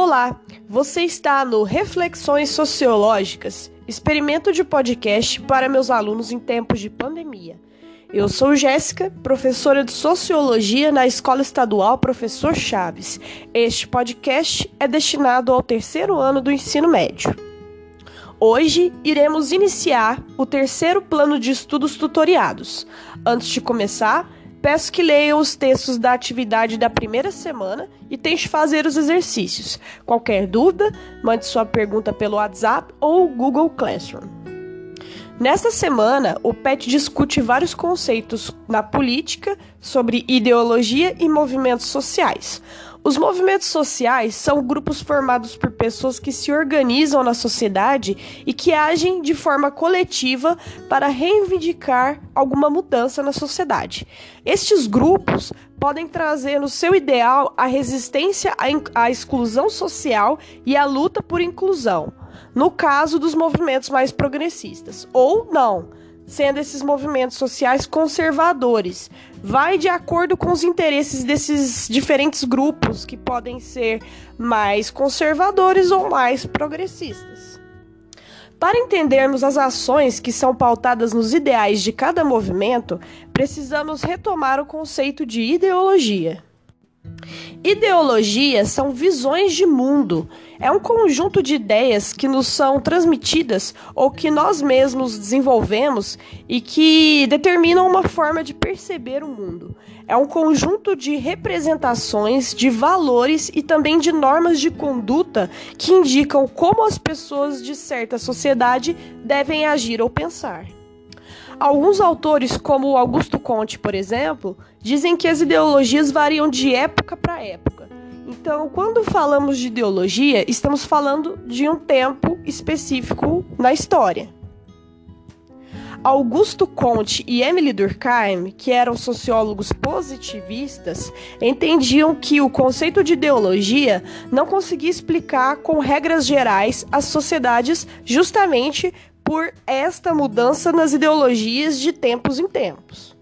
Olá, você está no Reflexões Sociológicas, experimento de podcast para meus alunos em tempos de pandemia. Eu sou Jéssica, professora de Sociologia na Escola Estadual Professor Chaves. Este podcast é destinado ao terceiro ano do ensino médio. Hoje iremos iniciar o terceiro plano de estudos tutoriados. Antes de começar, Peço que leiam os textos da atividade da primeira semana e tente fazer os exercícios. Qualquer dúvida, mande sua pergunta pelo WhatsApp ou Google Classroom. Nesta semana, o PET discute vários conceitos na política sobre ideologia e movimentos sociais. Os movimentos sociais são grupos formados por pessoas que se organizam na sociedade e que agem de forma coletiva para reivindicar alguma mudança na sociedade. Estes grupos podem trazer no seu ideal a resistência à exclusão social e a luta por inclusão, no caso dos movimentos mais progressistas, ou não sendo esses movimentos sociais conservadores. Vai de acordo com os interesses desses diferentes grupos que podem ser mais conservadores ou mais progressistas. Para entendermos as ações que são pautadas nos ideais de cada movimento, precisamos retomar o conceito de ideologia. Ideologias são visões de mundo. É um conjunto de ideias que nos são transmitidas ou que nós mesmos desenvolvemos e que determinam uma forma de perceber o mundo. É um conjunto de representações, de valores e também de normas de conduta que indicam como as pessoas de certa sociedade devem agir ou pensar. Alguns autores, como Augusto Conte, por exemplo, dizem que as ideologias variam de época para época. Então, quando falamos de ideologia, estamos falando de um tempo específico na história. Augusto Conte e Emily Durkheim, que eram sociólogos positivistas, entendiam que o conceito de ideologia não conseguia explicar com regras gerais as sociedades justamente por esta mudança nas ideologias de tempos em tempos.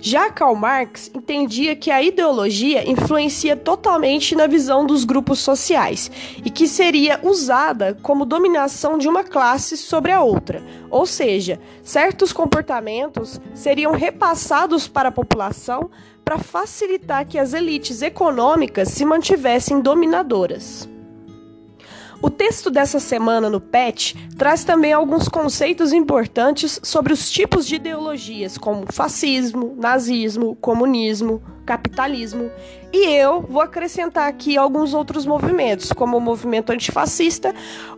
Já Karl Marx entendia que a ideologia influencia totalmente na visão dos grupos sociais e que seria usada como dominação de uma classe sobre a outra, ou seja, certos comportamentos seriam repassados para a população para facilitar que as elites econômicas se mantivessem dominadoras. O texto dessa semana no PET traz também alguns conceitos importantes sobre os tipos de ideologias, como fascismo, nazismo, comunismo, capitalismo. E eu vou acrescentar aqui alguns outros movimentos, como o movimento antifascista,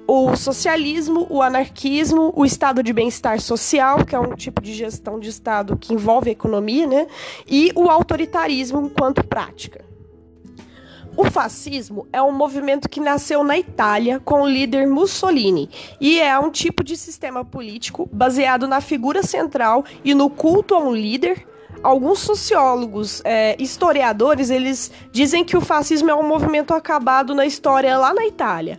o socialismo, o anarquismo, o estado de bem-estar social, que é um tipo de gestão de estado que envolve a economia, né? E o autoritarismo enquanto prática. O fascismo é um movimento que nasceu na Itália com o líder Mussolini e é um tipo de sistema político baseado na figura central e no culto a um líder. Alguns sociólogos, é, historiadores, eles dizem que o fascismo é um movimento acabado na história lá na Itália.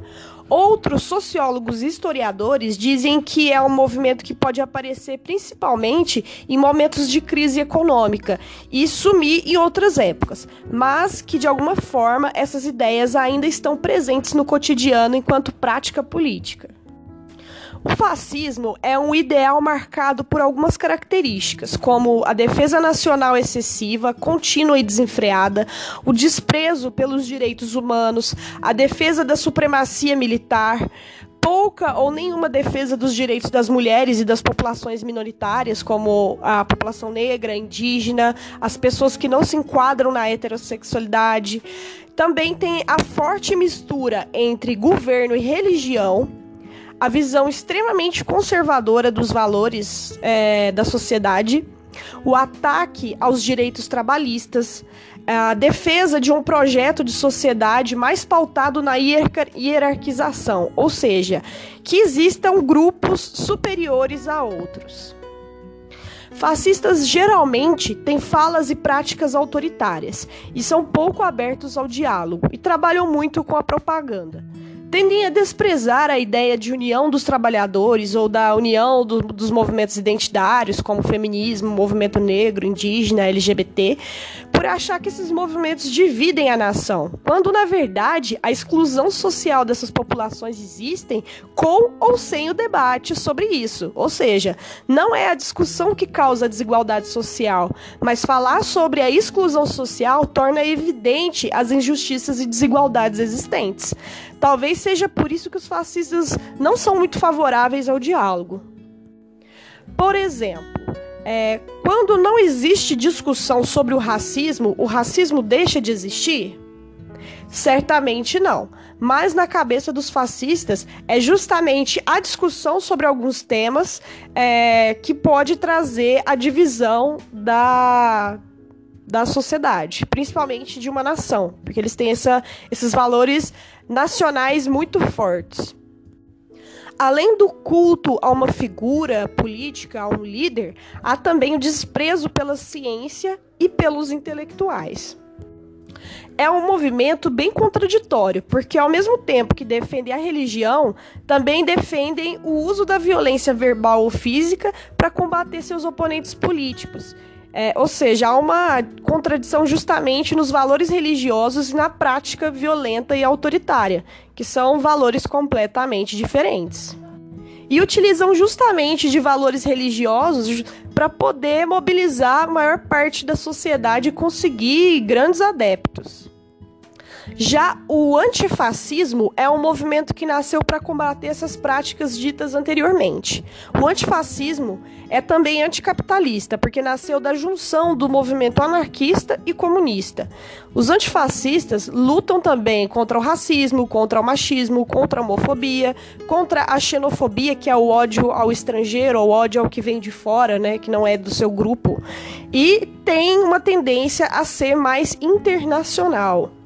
Outros sociólogos e historiadores dizem que é um movimento que pode aparecer principalmente em momentos de crise econômica e sumir em outras épocas, mas que de alguma forma essas ideias ainda estão presentes no cotidiano enquanto prática política. O fascismo é um ideal marcado por algumas características, como a defesa nacional excessiva, contínua e desenfreada, o desprezo pelos direitos humanos, a defesa da supremacia militar, pouca ou nenhuma defesa dos direitos das mulheres e das populações minoritárias, como a população negra, indígena, as pessoas que não se enquadram na heterossexualidade. Também tem a forte mistura entre governo e religião a visão extremamente conservadora dos valores é, da sociedade, o ataque aos direitos trabalhistas, a defesa de um projeto de sociedade mais pautado na hierarquização, ou seja, que existam grupos superiores a outros. Fascistas geralmente têm falas e práticas autoritárias e são pouco abertos ao diálogo e trabalham muito com a propaganda. Tendem a desprezar a ideia de união dos trabalhadores ou da união do, dos movimentos identitários, como feminismo, movimento negro, indígena, LGBT, por achar que esses movimentos dividem a nação, quando na verdade a exclusão social dessas populações existem com ou sem o debate sobre isso. Ou seja, não é a discussão que causa a desigualdade social, mas falar sobre a exclusão social torna evidente as injustiças e desigualdades existentes. Talvez seja por isso que os fascistas não são muito favoráveis ao diálogo. Por exemplo, é, quando não existe discussão sobre o racismo, o racismo deixa de existir? Certamente não. Mas na cabeça dos fascistas é justamente a discussão sobre alguns temas é, que pode trazer a divisão da, da sociedade, principalmente de uma nação, porque eles têm essa, esses valores nacionais muito fortes. Além do culto a uma figura política, a um líder, há também o desprezo pela ciência e pelos intelectuais. É um movimento bem contraditório, porque ao mesmo tempo que defendem a religião, também defendem o uso da violência verbal ou física para combater seus oponentes políticos é, ou seja, há uma contradição justamente nos valores religiosos e na prática violenta e autoritária, que são valores completamente diferentes. E utilizam justamente de valores religiosos para poder mobilizar a maior parte da sociedade e conseguir grandes adeptos. Já o antifascismo é um movimento que nasceu para combater essas práticas ditas anteriormente. O antifascismo é também anticapitalista, porque nasceu da junção do movimento anarquista e comunista. Os antifascistas lutam também contra o racismo, contra o machismo, contra a homofobia, contra a xenofobia, que é o ódio ao estrangeiro, o ódio ao que vem de fora, né, que não é do seu grupo. E tem uma tendência a ser mais internacional.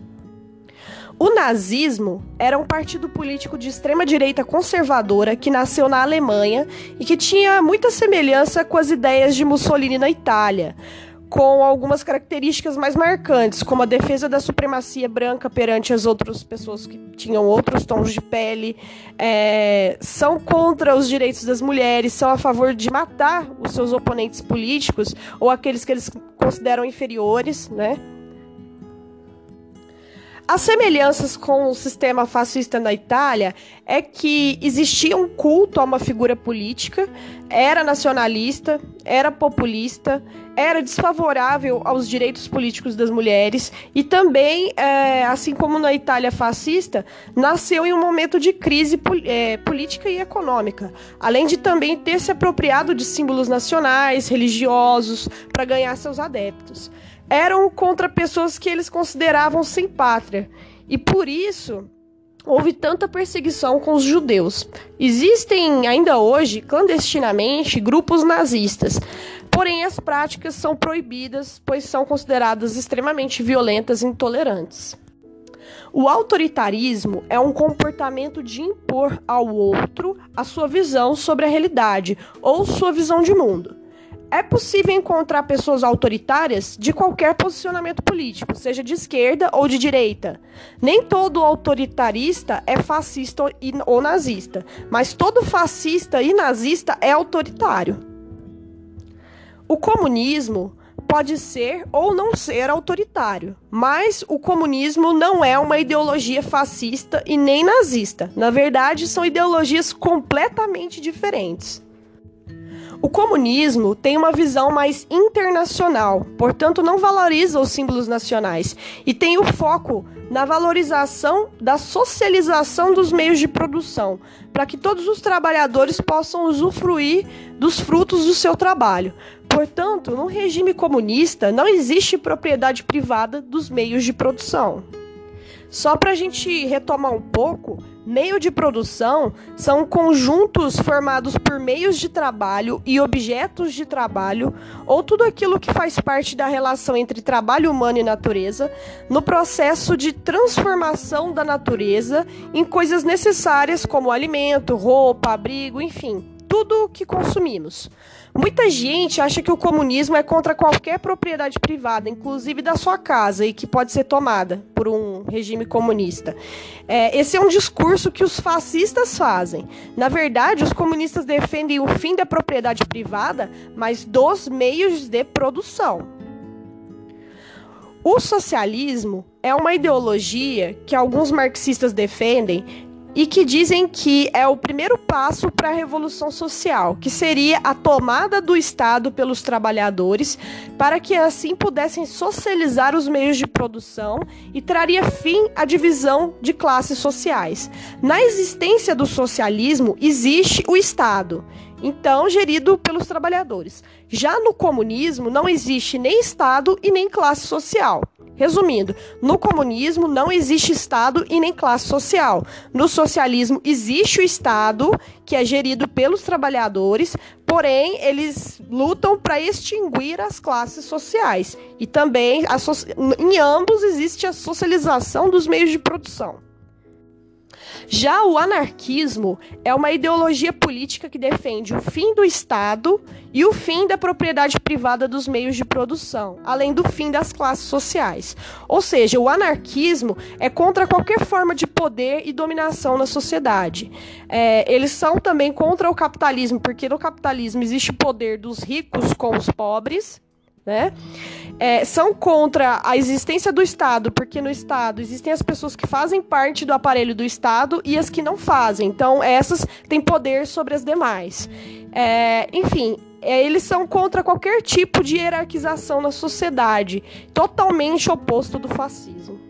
O nazismo era um partido político de extrema-direita conservadora que nasceu na Alemanha e que tinha muita semelhança com as ideias de Mussolini na Itália, com algumas características mais marcantes, como a defesa da supremacia branca perante as outras pessoas que tinham outros tons de pele, é, são contra os direitos das mulheres, são a favor de matar os seus oponentes políticos ou aqueles que eles consideram inferiores, né? As semelhanças com o sistema fascista na Itália é que existia um culto a uma figura política, era nacionalista, era populista, era desfavorável aos direitos políticos das mulheres e também, é, assim como na Itália fascista, nasceu em um momento de crise é, política e econômica, além de também ter se apropriado de símbolos nacionais, religiosos, para ganhar seus adeptos eram contra pessoas que eles consideravam sem pátria. E por isso houve tanta perseguição com os judeus. Existem ainda hoje, clandestinamente, grupos nazistas. Porém, as práticas são proibidas, pois são consideradas extremamente violentas e intolerantes. O autoritarismo é um comportamento de impor ao outro a sua visão sobre a realidade ou sua visão de mundo. É possível encontrar pessoas autoritárias de qualquer posicionamento político, seja de esquerda ou de direita. Nem todo autoritarista é fascista ou nazista, mas todo fascista e nazista é autoritário. O comunismo pode ser ou não ser autoritário, mas o comunismo não é uma ideologia fascista e nem nazista. Na verdade, são ideologias completamente diferentes. O comunismo tem uma visão mais internacional, portanto, não valoriza os símbolos nacionais e tem o foco na valorização da socialização dos meios de produção, para que todos os trabalhadores possam usufruir dos frutos do seu trabalho. Portanto, no regime comunista não existe propriedade privada dos meios de produção. Só para a gente retomar um pouco, meio de produção são conjuntos formados por meios de trabalho e objetos de trabalho, ou tudo aquilo que faz parte da relação entre trabalho humano e natureza, no processo de transformação da natureza em coisas necessárias como alimento, roupa, abrigo, enfim, tudo que consumimos. Muita gente acha que o comunismo é contra qualquer propriedade privada, inclusive da sua casa, e que pode ser tomada por um regime comunista. É, esse é um discurso que os fascistas fazem. Na verdade, os comunistas defendem o fim da propriedade privada, mas dos meios de produção. O socialismo é uma ideologia que alguns marxistas defendem e que dizem que é o primeiro passo para a revolução social, que seria a tomada do Estado pelos trabalhadores, para que assim pudessem socializar os meios de produção e traria fim à divisão de classes sociais. Na existência do socialismo existe o Estado, então gerido pelos trabalhadores. Já no comunismo não existe nem Estado e nem classe social. Resumindo, no comunismo não existe Estado e nem classe social. No socialismo existe o Estado, que é gerido pelos trabalhadores, porém eles lutam para extinguir as classes sociais. E também, so em ambos, existe a socialização dos meios de produção. Já o anarquismo é uma ideologia política que defende o fim do Estado e o fim da propriedade privada dos meios de produção, além do fim das classes sociais. Ou seja, o anarquismo é contra qualquer forma de poder e dominação na sociedade. É, eles são também contra o capitalismo, porque no capitalismo existe o poder dos ricos com os pobres né? É, são contra a existência do Estado, porque no Estado existem as pessoas que fazem parte do aparelho do Estado e as que não fazem. Então, essas têm poder sobre as demais. É, enfim, é, eles são contra qualquer tipo de hierarquização na sociedade, totalmente oposto do fascismo.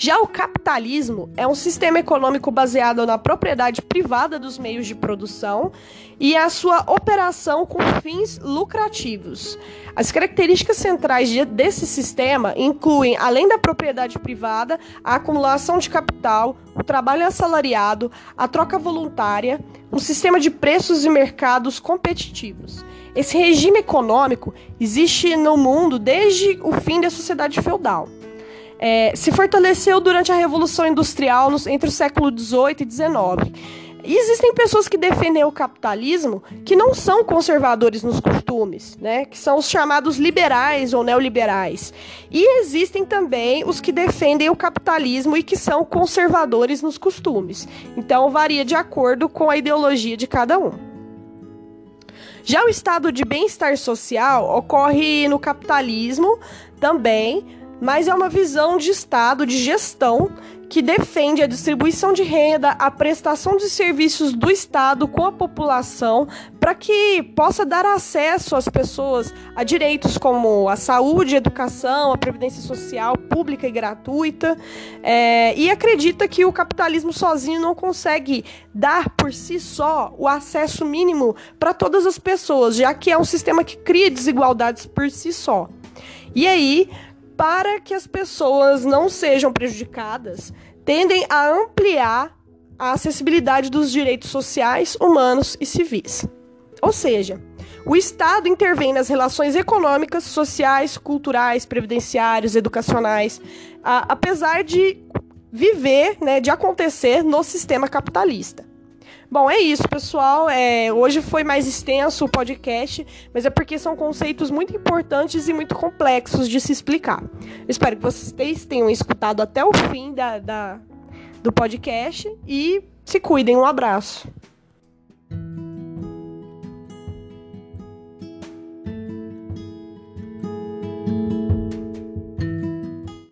Já o capitalismo é um sistema econômico baseado na propriedade privada dos meios de produção e a sua operação com fins lucrativos. As características centrais desse sistema incluem, além da propriedade privada, a acumulação de capital, o trabalho assalariado, a troca voluntária, um sistema de preços e mercados competitivos. Esse regime econômico existe no mundo desde o fim da sociedade feudal é, se fortaleceu durante a Revolução Industrial nos, entre o século XVIII e XIX. E existem pessoas que defendem o capitalismo que não são conservadores nos costumes, né? Que são os chamados liberais ou neoliberais. E existem também os que defendem o capitalismo e que são conservadores nos costumes. Então varia de acordo com a ideologia de cada um. Já o estado de bem-estar social ocorre no capitalismo também, mas é uma visão de Estado, de gestão, que defende a distribuição de renda, a prestação de serviços do Estado com a população, para que possa dar acesso às pessoas a direitos como a saúde, a educação, a previdência social pública e gratuita. É, e acredita que o capitalismo sozinho não consegue dar por si só o acesso mínimo para todas as pessoas, já que é um sistema que cria desigualdades por si só. E aí para que as pessoas não sejam prejudicadas, tendem a ampliar a acessibilidade dos direitos sociais, humanos e civis. Ou seja, o Estado intervém nas relações econômicas, sociais, culturais, previdenciárias, educacionais, a, apesar de viver, né, de acontecer no sistema capitalista. Bom, é isso, pessoal. É, hoje foi mais extenso o podcast, mas é porque são conceitos muito importantes e muito complexos de se explicar. espero que vocês tenham escutado até o fim da, da do podcast e se cuidem. Um abraço.